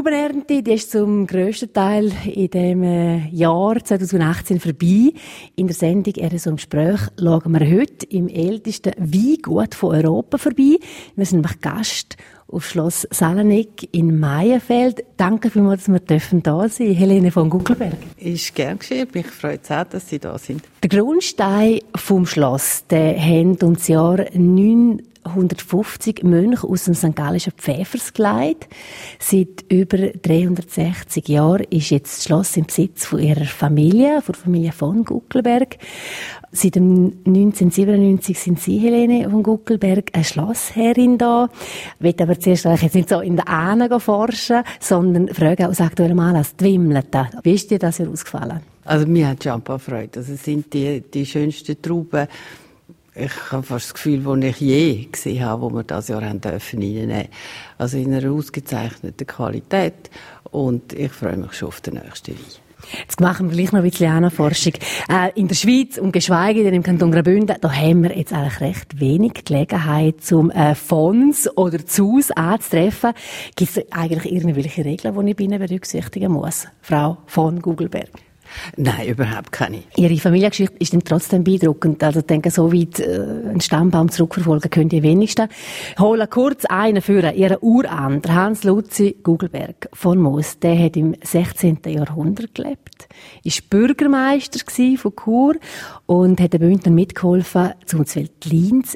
Traubenernte, die ist zum grössten Teil in dem äh, Jahr 2018 vorbei. In der Sendung «RSO im Gespräch» schauen wir heute im ältesten Weingut von Europa vorbei. Wir sind nämlich Gast auf Schloss Salenik in Meierfeld. Danke vielmals, dass wir dürfen da sein. Helene von Gugelberg. Ist gern geschehen. Mich freut es auch, dass Sie da sind. Der Grundstein vom Schloss, der hat um das Jahr 9 150 Mönche aus dem St. Gallischen Pfäfersgleit. Seit über 360 Jahren ist jetzt das Schloss im Besitz von ihrer Familie, von der Familie von Guckelberg. Seit 1997 sind Sie, Helene von Guckelberg, eine Schlossherrin da. Ich will aber zuerst jetzt nicht so in der Ahnen forschen, sondern fragen aus aktuellem Anlass, die Wimmelten. Wie ist dir das herausgefallen? Also mir hat schon ein paar Freude. Also es sind die, die schönsten Trauben, ich habe fast das Gefühl, das ich je gesehen habe, wo wir das Jahr haben dürfen. Also in einer ausgezeichneten Qualität. Und ich freue mich schon auf den nächsten Wein. Jetzt machen wir gleich noch ein bisschen Ahnenforschung. Äh, in der Schweiz und geschweige denn im Kanton Graubünden, da haben wir jetzt eigentlich recht wenig Gelegenheit, zum äh, Fonds oder Zus anzutreffen. Gibt es eigentlich irgendwelche Regeln, die ich bei Ihnen berücksichtigen muss, Frau von Gugelberg? Nein, überhaupt keine. Ihre Familiengeschichte ist dann trotzdem beeindruckend. Also ich denke, so weit äh, einen Stammbaum zurückverfolgen können die wenigsten. Holen kurz einen für ihren Urahn, Hans Luzi Gugelberg von Moos. Der hat im 16. Jahrhundert gelebt, ist Bürgermeister von Chur und hat den Bündner mitgeholfen, zum zu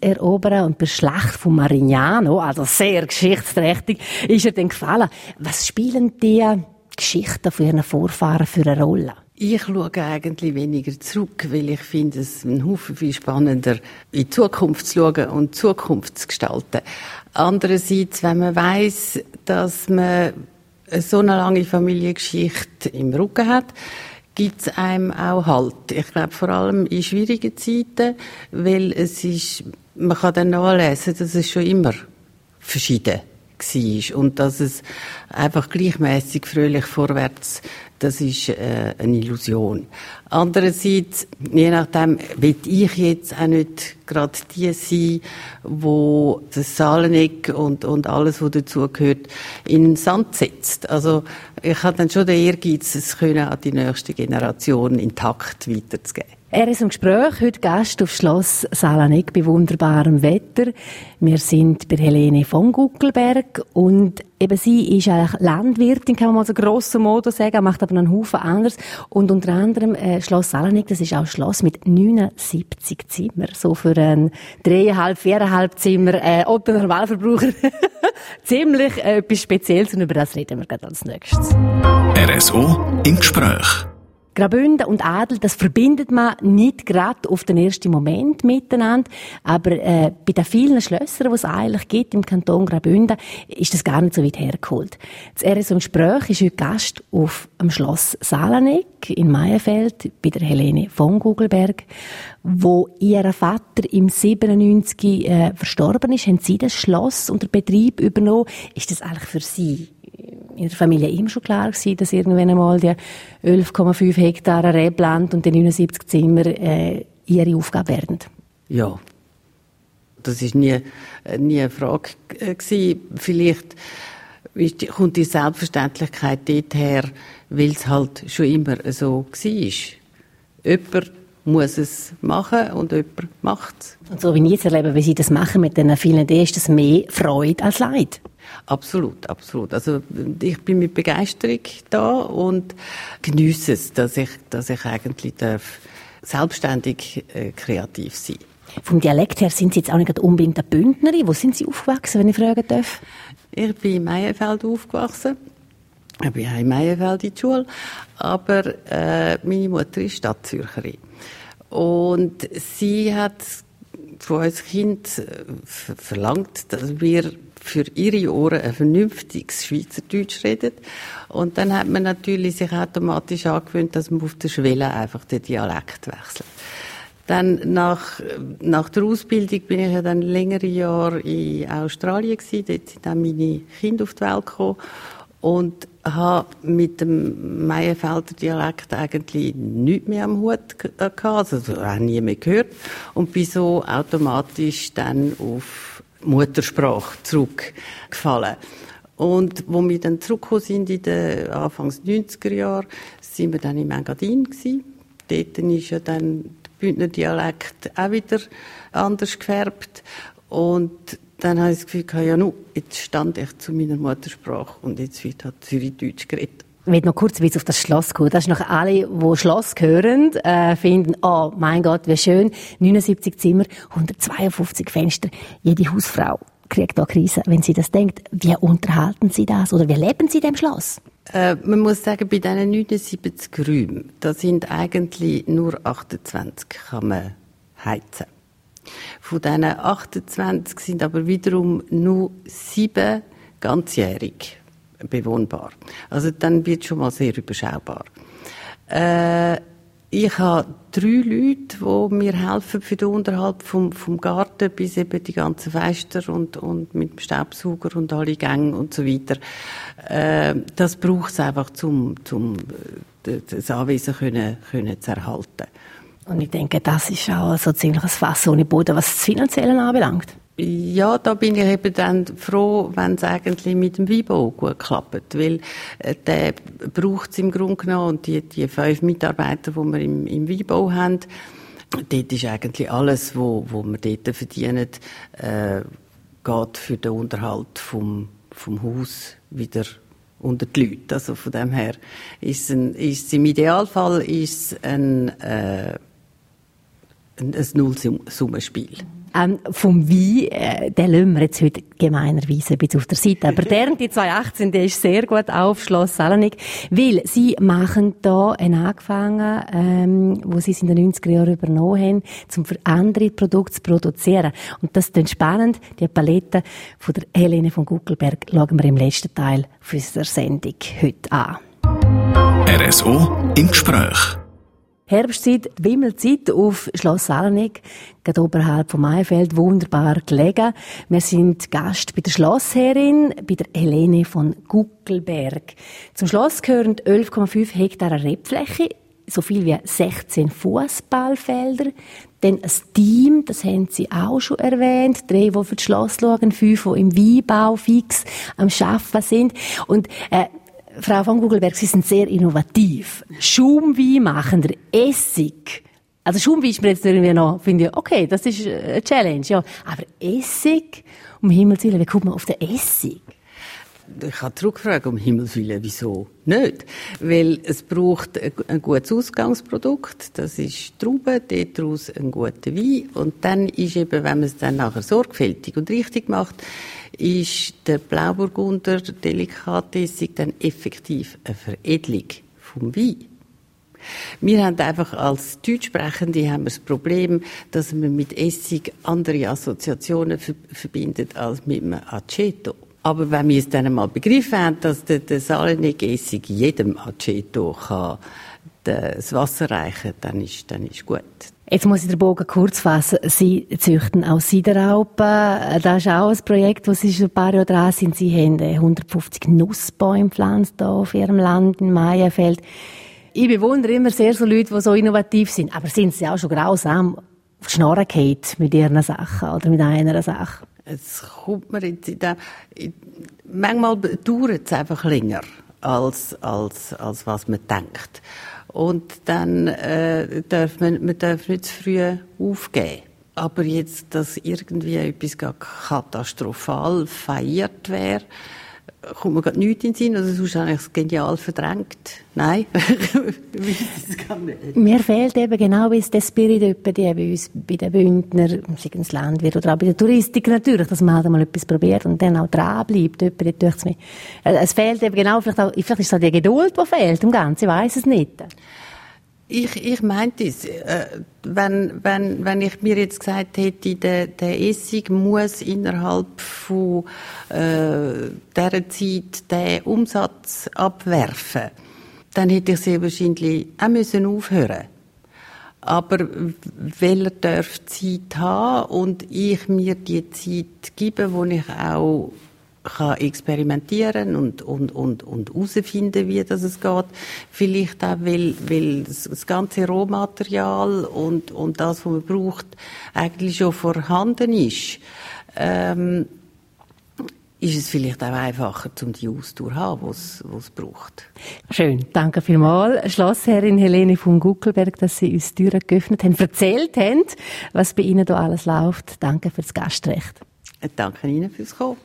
erobern und der Schlacht von Marignano, also sehr geschichtsträchtig, ist er dann gefallen. Was spielen die Geschichten von ihren Vorfahren für eine Rolle? Ich schaue eigentlich weniger zurück, weil ich finde es einen Haufen viel spannender, in die Zukunft zu schauen und die Zukunft zu gestalten. Andererseits, wenn man weiß, dass man so eine lange Familiengeschichte im Rücken hat, gibt es einem auch Halt. Ich glaube vor allem in schwierigen Zeiten, weil es ist, man kann dann nachlesen, dass es schon immer verschieden war und dass es einfach gleichmäßig fröhlich vorwärts das ist äh, eine Illusion. Andererseits, je nachdem, will ich jetzt auch nicht gerade die sein, wo das Saleneck und, und alles, was dazugehört, in den Sand setzt. Also, ich habe dann schon den Ehrgeiz, es können an die nächste Generation intakt weiterzugeben. Er ist im Gespräch, heute Gast auf Schloss Salaneck bei wunderbarem Wetter. Wir sind bei Helene von Guckelberg und eben sie ist eigentlich Landwirtin, kann man mal so grosso modo sagen, macht aber einen Haufen anderes. Und unter anderem äh, Schloss Salaneck, das ist auch ein Schloss mit 79 Zimmern. So für ein dreieinhalb, viereinhalb Zimmer äh, Otto Normalverbraucher. Ziemlich äh, etwas Spezielles und über das reden wir gerade als nächstes. RSO im Gespräch. Graubünden und Adel, das verbindet man nicht gerade auf den ersten Moment miteinander, aber äh, bei den vielen Schlössern, die es eigentlich gibt im Kanton Graubünden, ist das gar nicht so weit hergeholt. Das RSO Gespräch ist heute Gast auf dem Schloss Salaneck in Meierfeld bei der Helene von Gugelberg, wo ihr Vater im 97 äh, verstorben ist, haben Sie das Schloss und den Betrieb übernommen. Ist das eigentlich für Sie in der Familie immer schon klar gewesen, dass irgendwann einmal die 11,5 Hektar Rebland und die 79 Zimmer äh, ihre Aufgabe werden? Ja. Das ist nie, äh, nie eine Frage äh, gewesen. Vielleicht kommt die Selbstverständlichkeit dort her, weil es halt schon immer so war. Jemand muss es machen und jemand macht es. Und so wie ich es erlebe, wie Sie das machen mit den vielen Ideen, ist das mehr Freude als Leid? Absolut, absolut. Also ich bin mit Begeisterung da und genieße es, dass ich, dass ich eigentlich darf selbstständig äh, kreativ sein. Vom Dialekt her sind Sie jetzt auch nicht unbedingt eine Bündnerin. Wo sind Sie aufgewachsen, wenn ich fragen darf? Ich bin in Meierfeld aufgewachsen. Ich bin in Meierfeld in die Schule. Aber äh, meine Mutter ist Stadtzürcherin. Und sie hat von uns Kind äh, verlangt, dass wir für ihre Ohren ein vernünftiges Schweizerdeutsch redet. Und dann hat man natürlich sich automatisch angewöhnt, dass man auf der Schwelle einfach den Dialekt wechselt. Dann nach, nach der Ausbildung bin ich ja dann längere Jahre in Australien gewesen. Dort sind dann meine Kinder auf die Welt gekommen. Und habe mit dem Meierfelder Dialekt eigentlich nichts mehr am Hut gehabt, also auch nie mehr gehört. Und bin so automatisch dann auf Muttersprache zurückgefallen. Und wo wir dann zurückgekommen sind in den Anfangs 90er Jahren, sind wir dann in Engadin gewesen. Dort ist ja dann der Bündner Dialekt auch wieder anders gefärbt. Und dann habe ich das Gefühl, ja, nu, jetzt stand ich zu meiner Muttersprache und jetzt wird halt Zürich-Deutsch geredet. Ich will noch kurz ein auf das Schloss kommen. Das ist noch alle, die Schloss hören, äh, finden, oh mein Gott, wie schön. 79 Zimmer, 152 Fenster. Jede Hausfrau kriegt da Krise, wenn sie das denkt. Wie unterhalten Sie das oder wie leben Sie in dem Schloss? Äh, man muss sagen, bei diesen 79 Räumen, da sind eigentlich nur 28 kann man heizen. Von diesen 28 sind aber wiederum nur sieben ganzjährig bewohnbar. Also dann wird schon mal sehr überschaubar. Äh, ich habe drei Leute, die mir helfen für den Unterhalt vom, vom Garten bis eben die ganzen Fenster und, und mit dem Staubsauger und alle Gänge und so weiter. Äh, das braucht es einfach, um, um äh, das Anwesen können, können zu erhalten. Und ich denke, das ist auch so ziemlich ein Fass ohne Boden, was das Finanzielle anbelangt. Ja, da bin ich eben dann froh, wenn es eigentlich mit dem Weinbau gut klappt, weil äh, der braucht es im Grunde genommen und die, die fünf Mitarbeiter, die wir im, im Weinbau haben, dort ist eigentlich alles, wo, wo wir dort verdienen, äh, geht für den Unterhalt vom, vom Haus wieder unter die Leute. Also von dem her ist, ein, ist im Idealfall ist ein, äh, ein, ein Nullsummenspiel. Ähm, vom Wein, äh, den lassen wir jetzt heute gemeinerweise ein bisschen auf der Seite. Aber der, die 2018, der ist sehr gut auf Schloss Salonik, weil sie machen da einen angefangen, ähm, wo sie es in den 90er Jahren übernommen haben, um für andere Produkte zu produzieren. Und das ist spannend. Die Palette von der Helene von Guckelberg schauen wir im letzten Teil unserer Sendung heute an. RSO im Gespräch. Herbstzeit, Wimmelzeit auf Schloss Salonik, gerade oberhalb vom Maifeld, wunderbar gelegen. Wir sind Gast bei der Schlossherrin, bei der Helene von Guckelberg. Zum Schloss gehören 11,5 Hektar Rebfläche, so viel wie 16 Fußballfelder. Dann ein Team, das haben Sie auch schon erwähnt, drei, die für das Schloss schauen, fünf, die im Weinbau fix am Arbeiten sind. Und äh, Frau von Gugelberg, Sie sind sehr innovativ. Schaumwein machen, der Essig. Also Schaumwein ist mir jetzt irgendwie noch, finde ich, okay, das ist eine Challenge, ja. Aber Essig, um Himmels Willen, wie kommt man auf den Essig? Ich habe zurückgefragt, um Himmels Willen, wieso nicht? Weil es braucht ein gutes Ausgangsprodukt, das ist Trauben, daraus ein guter Wein und dann ist eben, wenn man es dann nachher sorgfältig und richtig macht, ist der Blauburgunder Delikatessig dann effektiv eine Veredelung vom Wein. Wir haben einfach als Deutschsprechende haben wir das Problem, dass man mit Essig andere Assoziationen verbindet als mit einem Aceto. Aber wenn wir es dann einmal begriffen haben, dass der, der Salenig-Essig jedem Aceto kann das Wasser reichen, dann ist, dann ist gut. Jetzt muss ich den Bogen kurz fassen. Sie züchten auch Sideralpen. Das ist auch ein Projekt, wo Sie schon ein paar Jahre dran sind. Sie haben 150 Nussbäume gepflanzt hier auf Ihrem Land in Maienfeld. Ich bewundere immer sehr so Leute, die so innovativ sind. Aber sind sie auch schon grausam auf die Schnorren mit ihren Sachen oder mit einer Sache? Es kommt mir jetzt in dem, manchmal dauert es einfach länger, als, als, als was man denkt. Und dann äh, darf man, man darf nicht zu früh aufgeben. Aber jetzt, dass irgendwie etwas katastrophal feiert wäre, kommt mir gerade nichts in den Sinn, also sonst habe ich es genial verdrängt. Nein, ich gar nicht. Mir fehlt eben genau wie der Spirit bei uns, bei den Bündner, sei es Landwirt oder auch bei der Touristik natürlich, dass man halt mal etwas probiert und dann auch dranbleibt. es. Äh, es fehlt eben genau, vielleicht, auch, vielleicht ist es auch die Geduld, die fehlt im Ganzen, ich weiß es nicht. Ich, ich meinte es, äh, wenn, wenn, wenn ich mir jetzt gesagt hätte, der, der Essig muss innerhalb von äh, dieser Zeit den Umsatz abwerfen, dann hätte ich sehr wahrscheinlich auch müssen aufhören. Aber weil er darf Zeit haben und ich mir die Zeit gebe, wo ich auch kann experimentieren und, und, und, und herausfinden, wie das es geht. Vielleicht auch, weil, weil das ganze Rohmaterial und, und das, was man braucht, eigentlich schon vorhanden ist. Ähm, ist es vielleicht auch einfacher, um die Ausdauer zu haben, die es braucht. Schön, danke vielmals. Schlossherrin Helene von Guckelberg, dass Sie uns die Türen geöffnet haben, erzählt haben, was bei Ihnen da alles läuft. Danke fürs Gastrecht. Danke Ihnen fürs Kommen.